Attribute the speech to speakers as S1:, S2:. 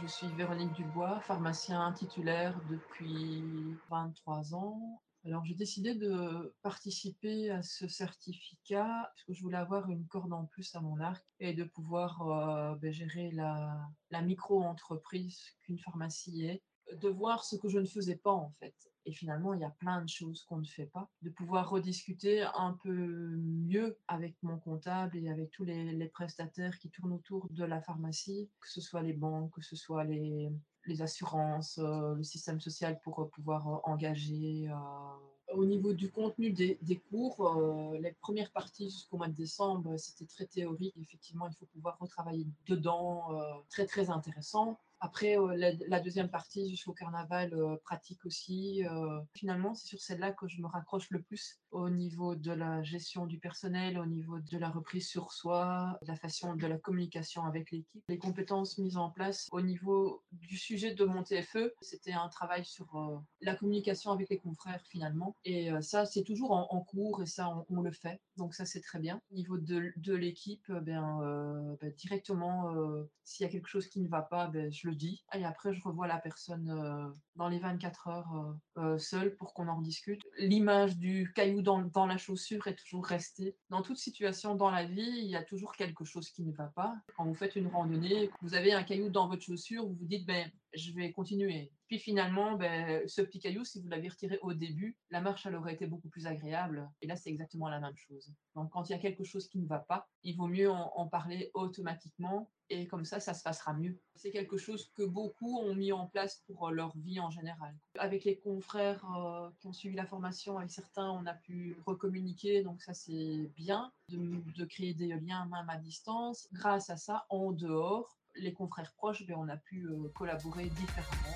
S1: Je suis Véronique Dubois, pharmacien titulaire depuis 23 ans. Alors, j'ai décidé de participer à ce certificat parce que je voulais avoir une corde en plus à mon arc et de pouvoir euh, ben, gérer la micro-entreprise qu'une pharmacie est de voir ce que je ne faisais pas en fait. Et finalement, il y a plein de choses qu'on ne fait pas. De pouvoir rediscuter un peu mieux avec mon comptable et avec tous les, prestataires qui tournent autour de la pharmacie, que ce soit les banques, que ce soit les, les assurances, euh, le système social pour euh, pouvoir euh, engager. Au niveau du contenu des, des cours, les premières parties jusqu'au mois de décembre, c'était très théorique. Effectivement, il faut pouvoir retravailler dedans, très très intéressant. Après, la, deuxième partie jusqu'au carnaval pratique aussi. Finalement, c'est sur celle-là que je me raccroche le plus au niveau de la gestion du personnel, au niveau de la reprise sur soi, de la façon de la communication avec l'équipe. Les compétences mises en place au niveau du sujet de mon TFE, c'était un travail sur la communication avec les confrères finalement. Et ça, c'est toujours en, cours et ça, on, le fait. Donc ça, c'est très bien. Au niveau de, de l'équipe, ben, ben, directement, s'il y a quelque chose qui ne va pas, ben, je le dis. Et après, je revois la personne euh, dans les 24 heures euh, euh, seule pour qu'on en discute. L'image du caillou dans, dans, la chaussure est toujours restée. Dans toute situation dans la vie, il y a toujours quelque chose qui ne va pas. Quand vous faites une randonnée, vous avez un caillou dans votre chaussure, vous vous dites, ben, je vais continuer. Puis finalement, ben, ce petit caillou, si vous l'avez retiré au début, la marche, elle aurait été beaucoup plus agréable. Et là, c'est exactement la même chose. Donc, quand il y a quelque chose qui ne va pas, il vaut mieux en, parler automatiquement et comme ça, ça se passera mieux. C'est quelque chose que beaucoup ont mis en place pour leur vie en général. Avec les confrères euh, qui ont suivi la formation, avec certains, on a pu recommuniquer, donc ça c'est bien, de, de créer des liens même à distance. Grâce à ça, en dehors, les confrères proches, ben, on a pu euh, collaborer différemment.